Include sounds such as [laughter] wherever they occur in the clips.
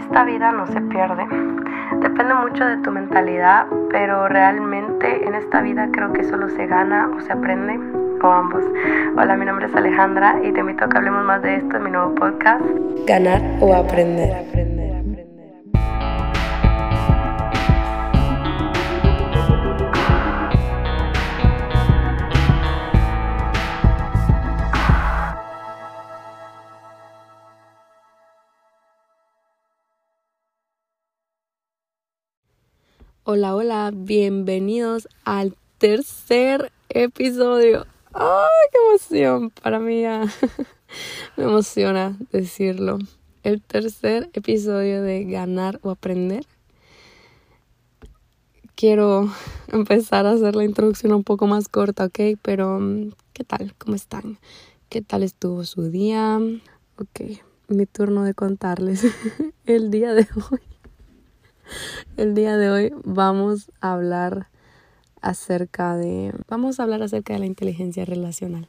esta vida no se pierde. Depende mucho de tu mentalidad, pero realmente en esta vida creo que solo se gana o se aprende, o ambos. Hola, mi nombre es Alejandra y te invito a que hablemos más de esto en mi nuevo podcast, Ganar o Aprender. Hola, hola, bienvenidos al tercer episodio. ¡Ay, qué emoción! Para mí ya [laughs] me emociona decirlo. El tercer episodio de Ganar o Aprender. Quiero [laughs] empezar a hacer la introducción un poco más corta, ¿ok? Pero, ¿qué tal? ¿Cómo están? ¿Qué tal estuvo su día? Ok, mi turno de contarles [laughs] el día de hoy. El día de hoy vamos a hablar acerca de vamos a hablar acerca de la inteligencia relacional.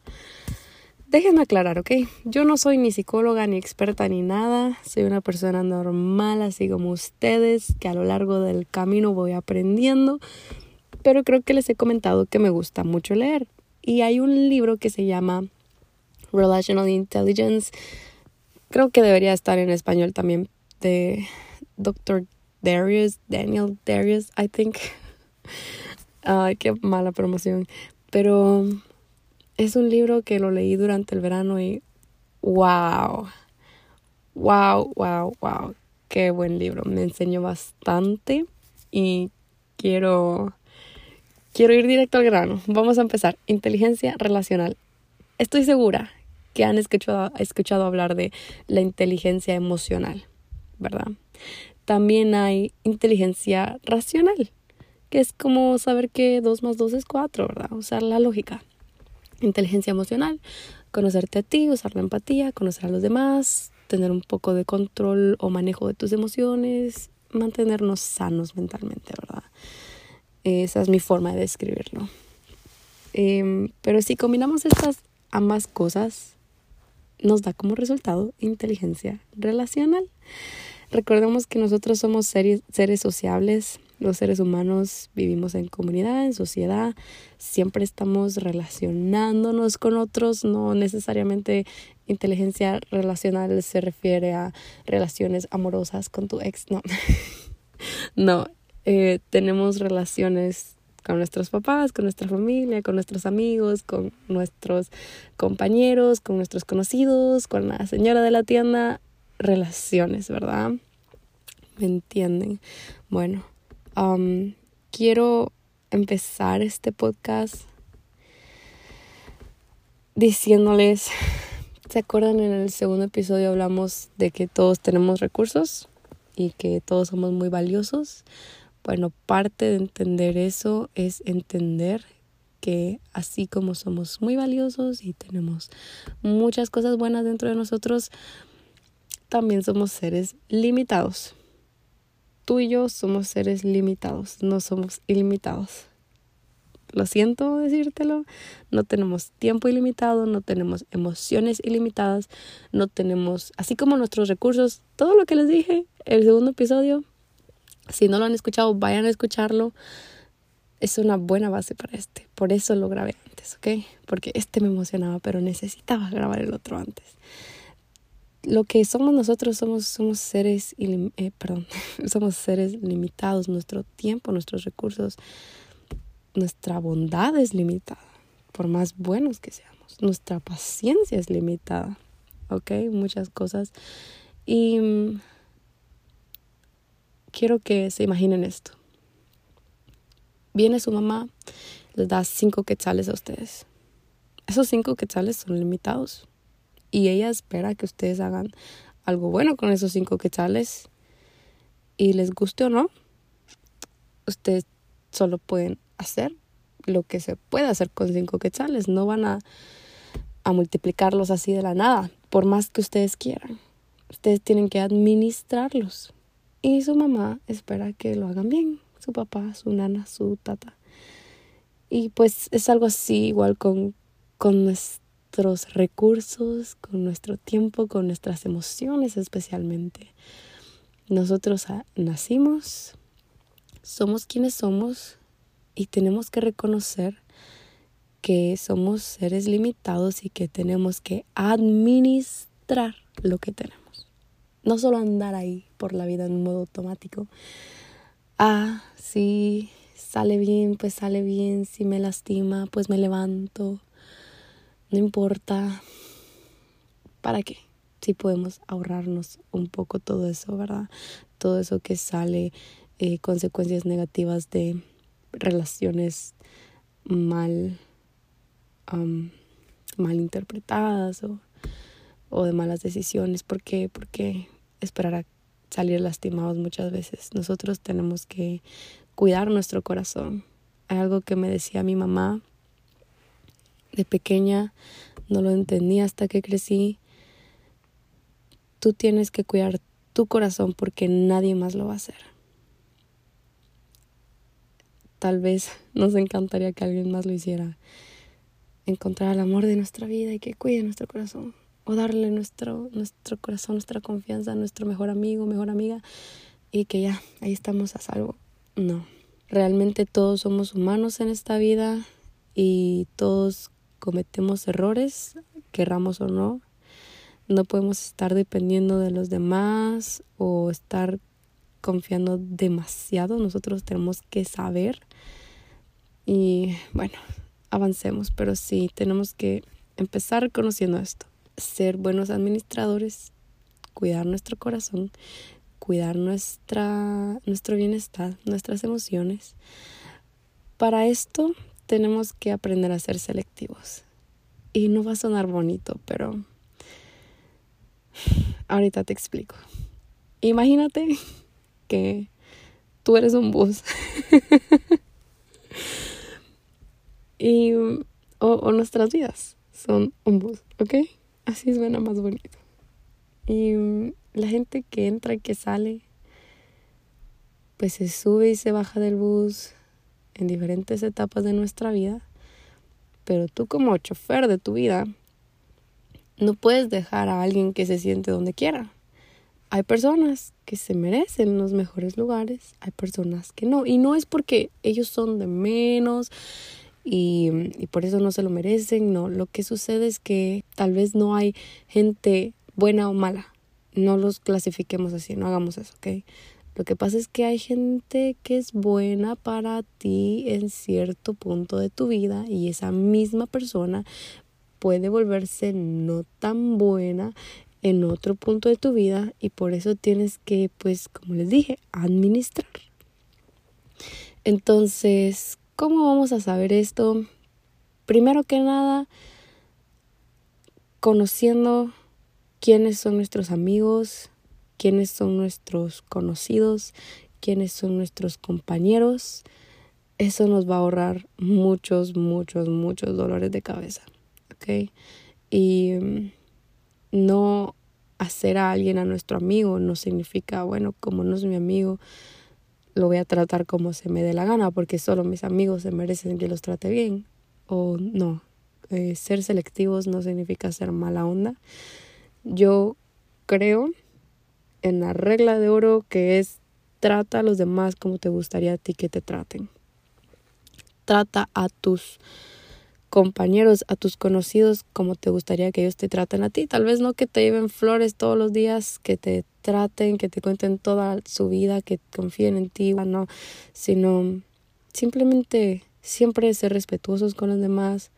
Déjenme aclarar, ¿ok? Yo no soy ni psicóloga ni experta ni nada, soy una persona normal, así como ustedes, que a lo largo del camino voy aprendiendo, pero creo que les he comentado que me gusta mucho leer. Y hay un libro que se llama Relational Intelligence, creo que debería estar en español también, de Dr. Darius, Daniel Darius, I think. [laughs] Ay, qué mala promoción. Pero es un libro que lo leí durante el verano y wow. Wow, wow, wow. Qué buen libro. Me enseñó bastante y quiero quiero ir directo al grano. Vamos a empezar. Inteligencia relacional. Estoy segura que han escuchado, escuchado hablar de la inteligencia emocional, ¿verdad? También hay inteligencia racional, que es como saber que 2 más 2 es 4, ¿verdad? Usar la lógica. Inteligencia emocional, conocerte a ti, usar la empatía, conocer a los demás, tener un poco de control o manejo de tus emociones, mantenernos sanos mentalmente, ¿verdad? Esa es mi forma de describirlo. Em, pero si combinamos estas ambas cosas, nos da como resultado inteligencia relacional. Recordemos que nosotros somos seres, sociables, los seres humanos vivimos en comunidad, en sociedad, siempre estamos relacionándonos con otros, no necesariamente inteligencia relacional se refiere a relaciones amorosas con tu ex, no, [laughs] no, eh, tenemos relaciones con nuestros papás, con nuestra familia, con nuestros amigos, con nuestros compañeros, con nuestros conocidos, con la señora de la tienda, relaciones, ¿verdad? ¿Me entienden? Bueno, um, quiero empezar este podcast diciéndoles, ¿se acuerdan en el segundo episodio hablamos de que todos tenemos recursos y que todos somos muy valiosos? Bueno, parte de entender eso es entender que así como somos muy valiosos y tenemos muchas cosas buenas dentro de nosotros, también somos seres limitados. Tú y yo somos seres limitados, no somos ilimitados. Lo siento decírtelo, no tenemos tiempo ilimitado, no tenemos emociones ilimitadas, no tenemos, así como nuestros recursos, todo lo que les dije, el segundo episodio, si no lo han escuchado, vayan a escucharlo. Es una buena base para este. Por eso lo grabé antes, ¿ok? Porque este me emocionaba, pero necesitaba grabar el otro antes lo que somos nosotros somos, somos seres, eh, perdón, [laughs] somos seres limitados, nuestro tiempo, nuestros recursos, nuestra bondad es limitada, por más buenos que seamos, nuestra paciencia es limitada, ¿ok? Muchas cosas. Y mm, quiero que se imaginen esto. Viene su mamá, les da cinco quetzales a ustedes. Esos cinco quetzales son limitados y ella espera que ustedes hagan algo bueno con esos cinco quetzales y les guste o no, ustedes solo pueden hacer lo que se puede hacer con cinco quetzales, no van a, a multiplicarlos así de la nada, por más que ustedes quieran. Ustedes tienen que administrarlos. Y su mamá espera que lo hagan bien, su papá, su nana, su tata. Y pues es algo así igual con, con nuestros recursos, con nuestro tiempo, con nuestras emociones especialmente. nosotros nacimos, somos quienes somos y tenemos que reconocer que somos seres limitados y que tenemos que administrar lo que tenemos. No solo andar ahí por la vida en modo automático. Ah, si sale bien, pues sale bien. Si me lastima, pues me levanto. No importa. ¿Para qué? Si podemos ahorrarnos un poco todo eso, ¿verdad? Todo eso que sale, eh, consecuencias negativas de relaciones mal, mal interpretadas o, o, de malas decisiones. ¿Por qué? Porque esperar a salir lastimados muchas veces. Nosotros tenemos que cuidar nuestro corazón. Algo que me decía mi mamá de pequeña, no lo entendí hasta que crecí. Tú tienes que cuidar tu corazón porque nadie más lo va a hacer. Tal vez [laughs] nos encantaría que alguien más lo hiciera. Encontrar el amor de nuestra vida y que cuide nuestro corazón. O darle nuestro, nuestro corazón, nuestra confianza a nuestro mejor amigo, mejor amiga. Y que ya, ahí estamos a salvo. No. Realmente todos somos humanos en esta vida y todos cometemos errores, querramos o no. No podemos estar dependiendo de los demás o estar confiando demasiado. Nosotros tenemos que saber y bueno, avancemos, pero sí tenemos que empezar conociendo esto. Ser buenos administradores, cuidar nuestro corazón, cuidar nuestra, nuestro bienestar, nuestras emociones. Para esto tenemos que aprender a ser selectivos. Y no va a sonar bonito, pero ahorita te explico. Imagínate que tú eres un bus. [laughs] y, o, nuestras vidas son un bus, ¿ok? Así suena más bonito. Y la gente que entra y que sale, pues se sube y se baja del bus en diferentes etapas de nuestra vida. Pero tú como chofer de tu vida, no puedes dejar a alguien que se siente donde quiera hay personas que se merecen los mejores lugares, hay personas que no. Y no es porque ellos son de menos y, y, por eso no se lo merecen, no. Lo que sucede es que tal vez no hay gente buena o mala. No los clasifiquemos así, no hagamos eso, ¿ok? Lo que pasa es que hay gente que es buena para ti en cierto punto de tu vida y esa misma persona puede volverse no tan buena en otro punto de tu vida y por eso tienes que, pues, como les dije, administrar. Entonces, ¿cómo vamos a saber esto? Primero que nada, conociendo quiénes son nuestros amigos, quiénes son nuestros conocidos, quiénes son nuestros compañeros. Eso nos va a ahorrar muchos, muchos, muchos dolores de cabeza. ¿Ok? Y mm, no hacer a alguien a nuestro amigo no significa, bueno, como no es mi amigo, lo voy a tratar como se me dé la gana, porque solo mis amigos se merecen que los trate bien. O no, eh, ser selectivos no significa ser mala onda. Yo creo en la regla de oro que es trata a los demás como te gustaría a ti que te traten. Trata a tus compañeros, a tus conocidos, como te gustaría que ellos te traten a ti. Tal vez no que te lleven flores todos los días, que te traten, que te cuenten toda su vida, que confíen en ti, no, sino simplemente siempre ser respetuosos con los demás,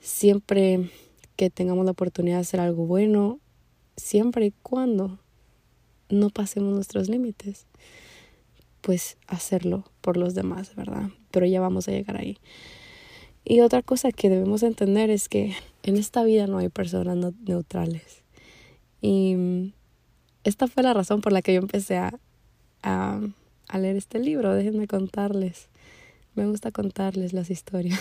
siempre que tengamos la oportunidad de hacer algo bueno, siempre y cuando no pasemos nuestros límites, pues hacerlo por los demás, ¿verdad? Pero ya vamos a llegar ahí. Y otra cosa que debemos entender es que en esta vida no hay personas neutrales. Y mm, esta fue la razón por la que yo empecé a, a, leer este libro. Déjenme contarles. Me gusta contarles las historias.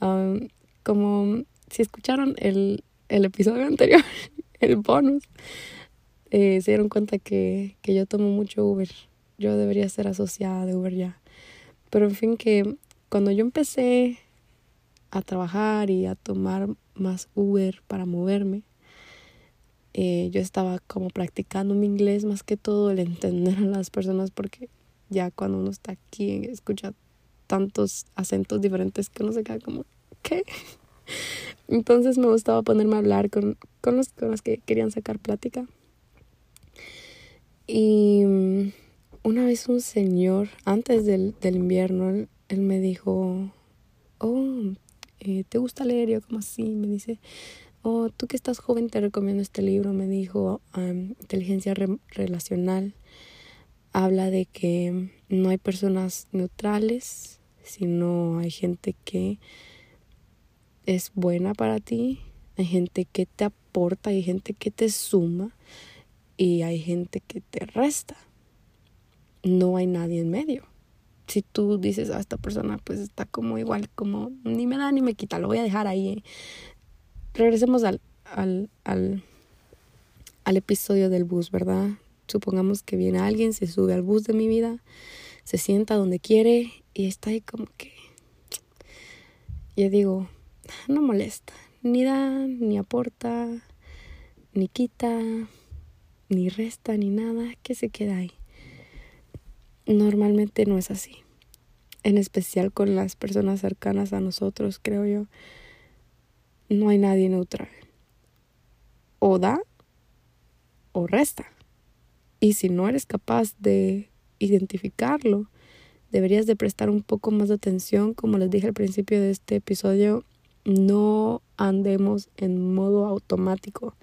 Um, [laughs] como si escucharon el, el episodio [laughs] anterior, el bonus, eh, se dieron cuenta que, que yo tomo mucho Uber. Yo debería ser asociada de Uber ya. Pero en fin, que cuando yo empecé a trabajar y a tomar más Uber para moverme, eh, yo estaba como practicando mi inglés más que todo, el entender a las personas, porque ya cuando uno está aquí escucha tantos acentos diferentes que uno se queda como, ¿qué? [laughs] Entonces me gustaba ponerme a hablar con, con, los, con los que querían sacar plática. Y mm, una vez un señor, antes del, del invierno, él, me dijo, oh, eh, ¿te gusta leer? Yo como así, me dice, oh, tú que estás joven te recomiendo este libro, me dijo, Inteligencia Relacional. Habla de que no hay personas neutrales, sino hay gente que es buena para ti, hay gente que te aporta, hay gente que te suma y hay gente que te resta. No hay nadie en medio. Si tú dices a ah, esta persona pues está como igual, como ni me da ni me quita, lo voy a dejar ahí. Regresemos al, al, al, al episodio del bus, ¿verdad? Supongamos que viene alguien, se sube al bus de mi vida, se sienta donde quiere y está ahí como que... Yo digo, no molesta, ni da, ni aporta, ni quita, ni resta, ni nada, que se queda ahí. Normalmente no es así, en especial con las personas cercanas a nosotros, creo yo. No hay nadie neutral. O da o resta. Y si no eres capaz de identificarlo, deberías de prestar un poco más de atención, como les dije al principio de este episodio, no andemos en modo automático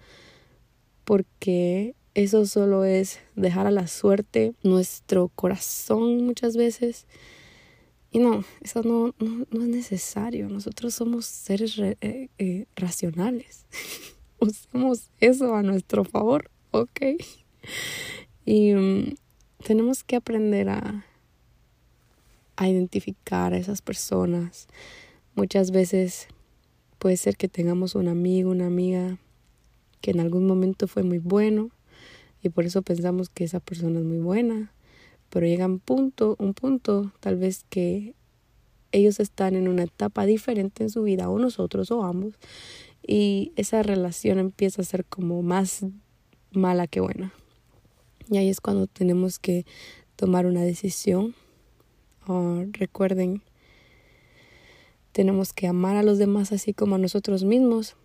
porque eso solo es dejar a la suerte nuestro corazón muchas veces. Y no, eso no, no, es necesario. Nosotros somos seres eh, eh, racionales. [laughs] Usemos eso a nuestro favor, ¿ok? Y mm, tenemos que aprender a, a identificar a esas personas. Muchas veces Puede ser que tengamos un amigo, una amiga que en algún momento fue muy bueno y por eso pensamos que esa persona es muy buena, pero llega un punto, un punto tal vez que ellos están en una etapa diferente en su vida o nosotros o ambos y esa relación empieza a ser como más mala que buena. Y ahí es cuando tenemos que tomar una decisión. Recuerden tenemos que amar a los demás así como a nosotros mismos.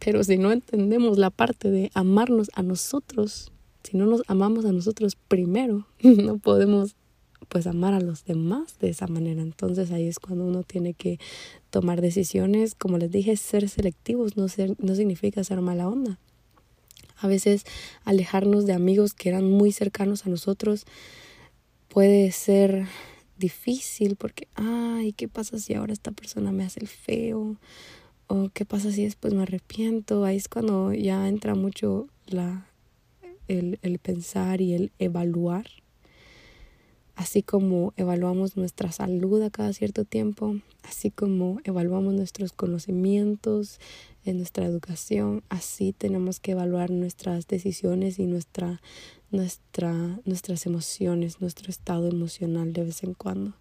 Pero si no entendemos la parte de amarnos a nosotros, si no nos amamos a nosotros primero, [laughs] no podemos pues amar a los demás de esa manera. Entonces ahí es cuando uno tiene que tomar decisiones. Como les dije, ser selectivos no, ser, no significa ser mala onda. A veces alejarnos de amigos que eran muy cercanos a nosotros puede ser difícil porque, ay, ¿qué pasa si ahora esta persona me hace el feo? ¿O qué pasa si después me arrepiento? Ahí es cuando ya entra mucho la, el, el pensar y el evaluar. Así como evaluamos nuestra salud a cada cierto tiempo, así como evaluamos nuestros conocimientos, en nuestra educación, así tenemos que evaluar nuestras decisiones y nuestra, nuestra, nuestras emociones, nuestro estado emocional de vez en cuando.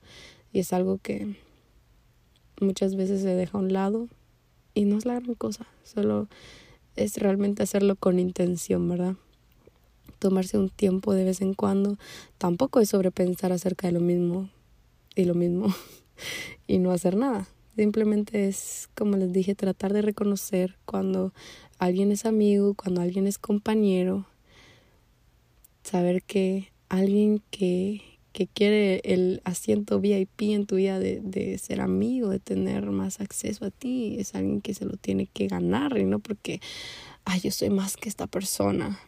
Y es algo que muchas veces se deja a un lado y no es la gran cosa, solo es realmente hacerlo con intención, ¿verdad? Tomarse un tiempo de vez en cuando, tampoco es sobrepensar acerca de lo mismo y lo mismo [laughs] y no hacer nada. Simplemente es, como les dije, tratar de reconocer cuando alguien es amigo, cuando alguien es compañero, saber que alguien que, que quiere el asiento VIP en tu vida de, de ser amigo, de tener más acceso a ti, es alguien que se lo tiene que ganar y no porque, yo soy más que esta persona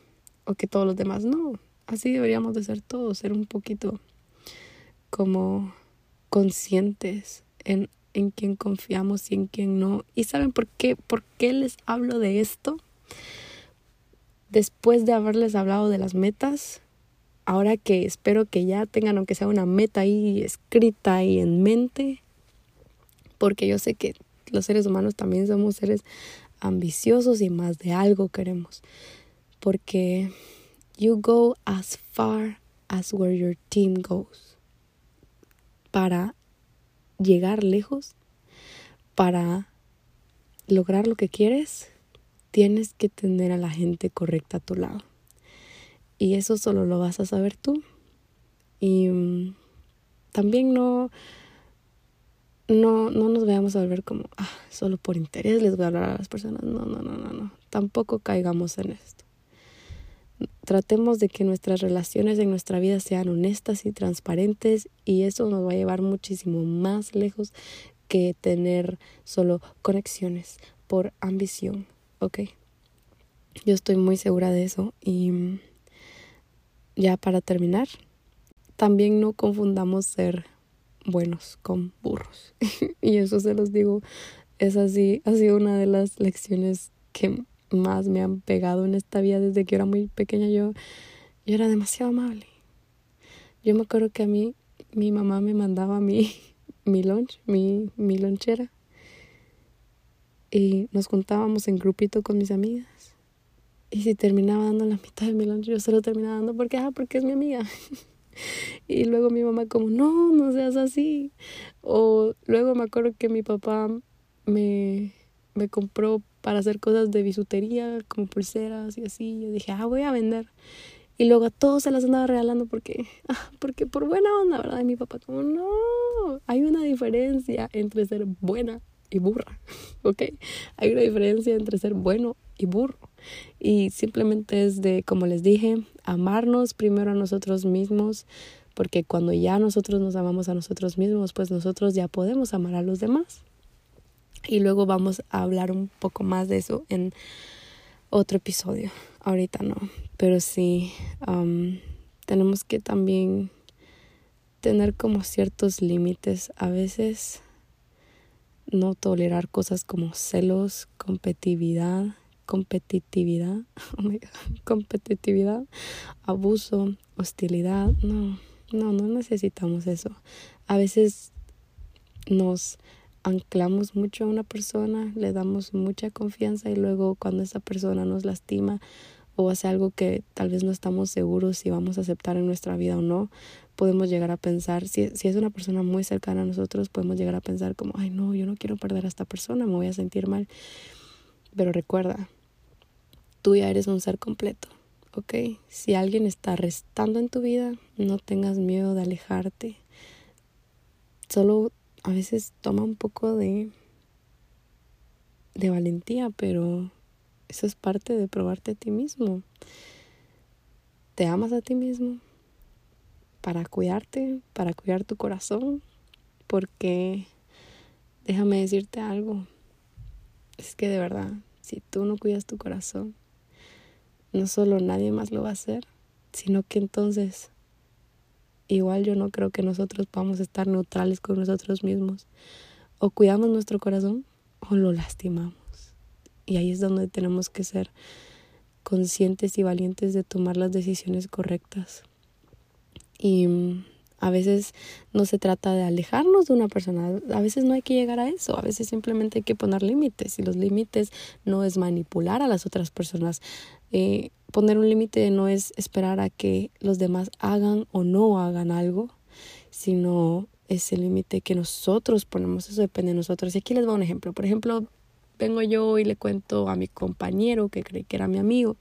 o que todos los demás. No, así deberíamos de ser todos, ser un poquito como conscientes en, en quién confiamos y en quién no. ¿Y saben por qué? ¿Por qué les hablo de esto? después de haberles hablado de las metas, ahora que espero que ya tengan aunque sea una meta ahí escrita y en mente, porque yo sé que los seres humanos también somos seres ambiciosos y más de algo queremos, porque you go as far as where your team goes. Para llegar lejos, para lograr lo que quieres, tienes que tener a la gente correcta a tu lado. Y eso solo lo vas a saber tú. Y mm, también no, no, no nos veamos a ver como, ah, solo por interés les voy a hablar a las personas. No, no, no, no, no. Tampoco caigamos en esto. Tratemos de que nuestras relaciones en nuestra vida sean honestas y transparentes y eso nos va a llevar muchísimo más lejos que tener solo conexiones por ambición, ¿ok? Yo estoy muy segura de eso y mm, ya para terminar, también no confundamos ser buenos con burros. [laughs] y eso se los digo, es así, ha sido una de las lecciones que más me han pegado en esta vida desde que era muy pequeña. Yo, yo era demasiado amable. Yo me acuerdo que a mí, mi mamá me mandaba mi, [laughs] mi lunch, mi, mi lonchera. Y nos juntábamos en grupito con mis amigas. Y si terminaba dando la mitad de mi lunch, yo se lo terminaba dando porque, ah, porque es mi amiga. [laughs] y luego mi mamá como, no, no seas así. O luego me acuerdo que mi papá me, me compró para hacer cosas de bisutería, como pulseras y así. Yo dije, ah, voy a vender. Y luego a todos se las andaba regalando porque, [laughs] ah, porque por buena onda, ¿verdad? Y mi papá como, no, hay una diferencia entre ser buena y burra, [laughs] ¿ok? Hay una diferencia entre ser bueno y burro. Y simplemente es de, como les dije, amarnos primero a nosotros mismos, porque cuando ya nosotros nos amamos a nosotros mismos, pues nosotros ya podemos amar a los demás. Y luego vamos a hablar un poco más de eso en otro episodio. Ahorita no, pero sí, tenemos que también tener como ciertos límites. A veces no tolerar cosas como celos, competitividad, competitividad, [laughs] oh competitividad, abuso, hostilidad. No, no, no necesitamos eso. A veces nos anclamos mucho a una persona, le damos mucha confianza y luego cuando esa persona nos lastima o hace algo que tal vez no estamos seguros si vamos a aceptar en nuestra vida o no, podemos llegar a pensar, si, si es una persona muy cercana a nosotros, podemos llegar a pensar como, ay no, yo no quiero perder a esta persona, me voy a sentir mal. Pero recuerda, tú ya eres un ser completo, ¿ok? Si alguien está restando en tu vida, no tengas miedo de alejarte. Solo a veces toma un poco de, de valentía, pero eso es parte de probarte a ti mismo. Te amas a ti mismo para cuidarte, para cuidar tu corazón, porque déjame decirte algo, es que de verdad, si tú no cuidas tu corazón, no solo nadie más lo va a hacer, sino que entonces igual yo no creo que nosotros podamos estar neutrales con nosotros mismos. O cuidamos nuestro corazón o lo lastimamos. Y ahí es donde tenemos que ser conscientes y valientes de tomar las decisiones correctas. Y mm, a veces no se trata de alejarnos de una persona, a veces no hay que llegar a eso, a veces simplemente hay que poner límites y los límites no es manipular a las otras personas. Eh, poner un límite no es esperar a que los demás hagan o no hagan algo, sino es el límite que nosotros ponemos, eso depende de nosotros. Y aquí les voy un ejemplo. Por ejemplo, vengo yo y le cuento a mi compañero que creí que era mi amigo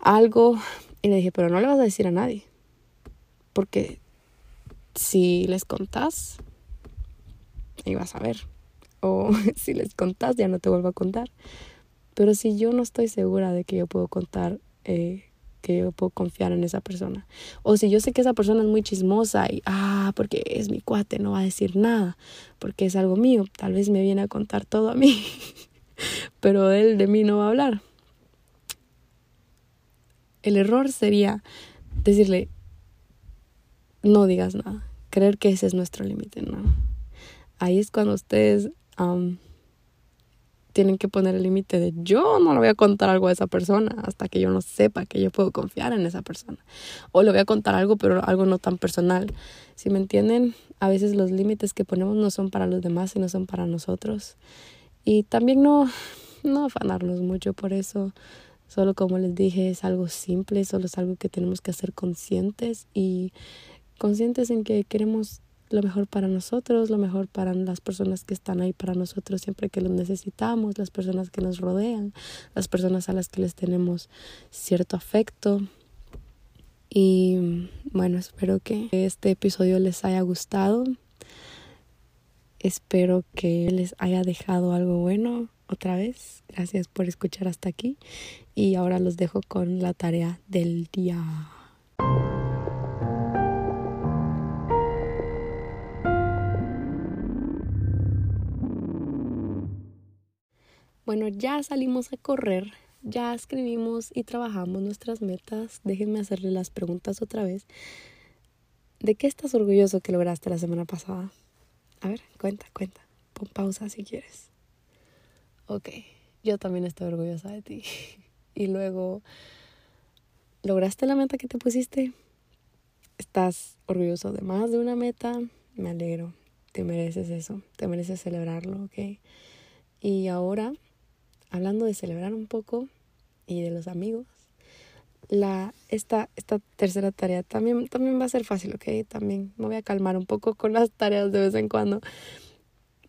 algo y le dije, pero no le vas a decir a nadie, porque si les contás, vas a ver. O [laughs] si les contás, ya no te vuelvo a contar. Pero si yo no estoy segura de que yo puedo contar, eh, que yo puedo confiar en esa persona. O si yo sé que esa persona es muy chismosa y, ah, porque es mi cuate, no va a decir nada, porque es algo mío, tal vez me viene a contar todo a mí, [laughs] pero él de mí no va a hablar. El error sería decirle, no digas nada, creer que ese es nuestro límite, ¿no? Ahí es cuando ustedes tienen que poner el límite de yo no le voy a contar algo a esa persona hasta que yo no sepa que yo puedo confiar en esa persona. O le voy a contar algo, pero algo no tan personal. Si me entienden, a veces los límites que ponemos no son para los demás, sino son para nosotros. Y también no, no afanarnos mucho por eso. Solo como les dije, es algo simple, solo es algo que tenemos que hacer conscientes y conscientes en que queremos lo mejor para nosotros, lo mejor para las personas que están ahí para nosotros siempre que los necesitamos, las personas que nos rodean, las personas a las que les tenemos cierto afecto. Y bueno, espero que este episodio les haya gustado. Espero que les haya dejado algo bueno otra vez. Gracias por escuchar hasta aquí. Y ahora los dejo con la tarea del día. Bueno, ya salimos a correr, ya escribimos y trabajamos nuestras metas. Déjenme hacerle las preguntas otra vez. ¿De qué estás orgulloso que lograste la semana pasada? A ver, cuenta, cuenta. Pon pausa si quieres. Ok, yo también estoy orgullosa de ti. [laughs] y luego, ¿lograste la meta que te pusiste? ¿Estás orgulloso de más de una meta? Me alegro. Te mereces eso. Te mereces celebrarlo, ¿ok? Y ahora hablando de celebrar un poco y de los amigos, la, esta, esta tercera tarea también, también va a ser fácil, ¿ok? También me voy a calmar un poco con las tareas de vez en cuando.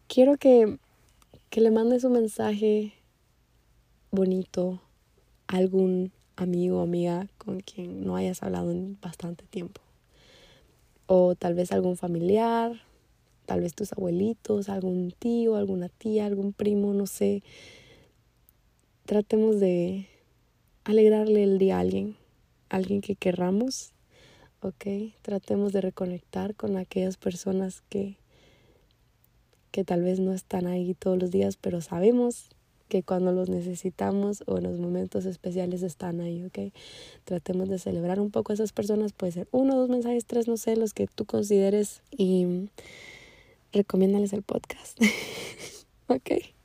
Quiero que, que le mandes un mensaje bonito a algún amigo o amiga con quien no hayas hablado en bastante tiempo. O tal vez algún familiar, tal vez tus abuelitos, algún tío, alguna tía, algún primo, no sé tratemos de alegrarle el día a alguien, alguien que querramos, ¿ok? Tratemos de reconectar con aquellas personas que, que tal vez no están ahí todos los días, pero sabemos que cuando los necesitamos o en los momentos especiales están ahí, ¿ok? Tratemos de celebrar un poco a esas personas, puede ser uno, dos mensajes, tres, no sé, los que tú consideres y recomiéndales el podcast, [laughs] ¿ok?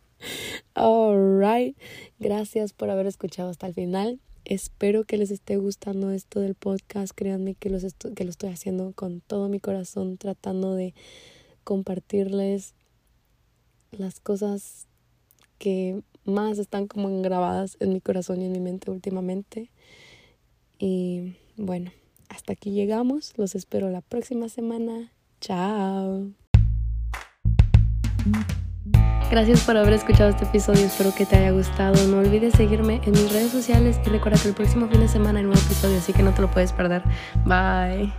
Alright, gracias por haber escuchado hasta el final. Espero que les esté gustando esto del podcast. Créanme que, los que lo estoy haciendo con todo mi corazón, tratando de compartirles las cosas que más están como grabadas en mi corazón y en mi mente últimamente. Y bueno, hasta aquí llegamos. Los espero la próxima semana. Chao. Gracias por haber escuchado este episodio, espero que te haya gustado. No olvides seguirme en mis redes sociales y recuerda que el próximo fin de semana hay un nuevo episodio, así que no te lo puedes perder. Bye.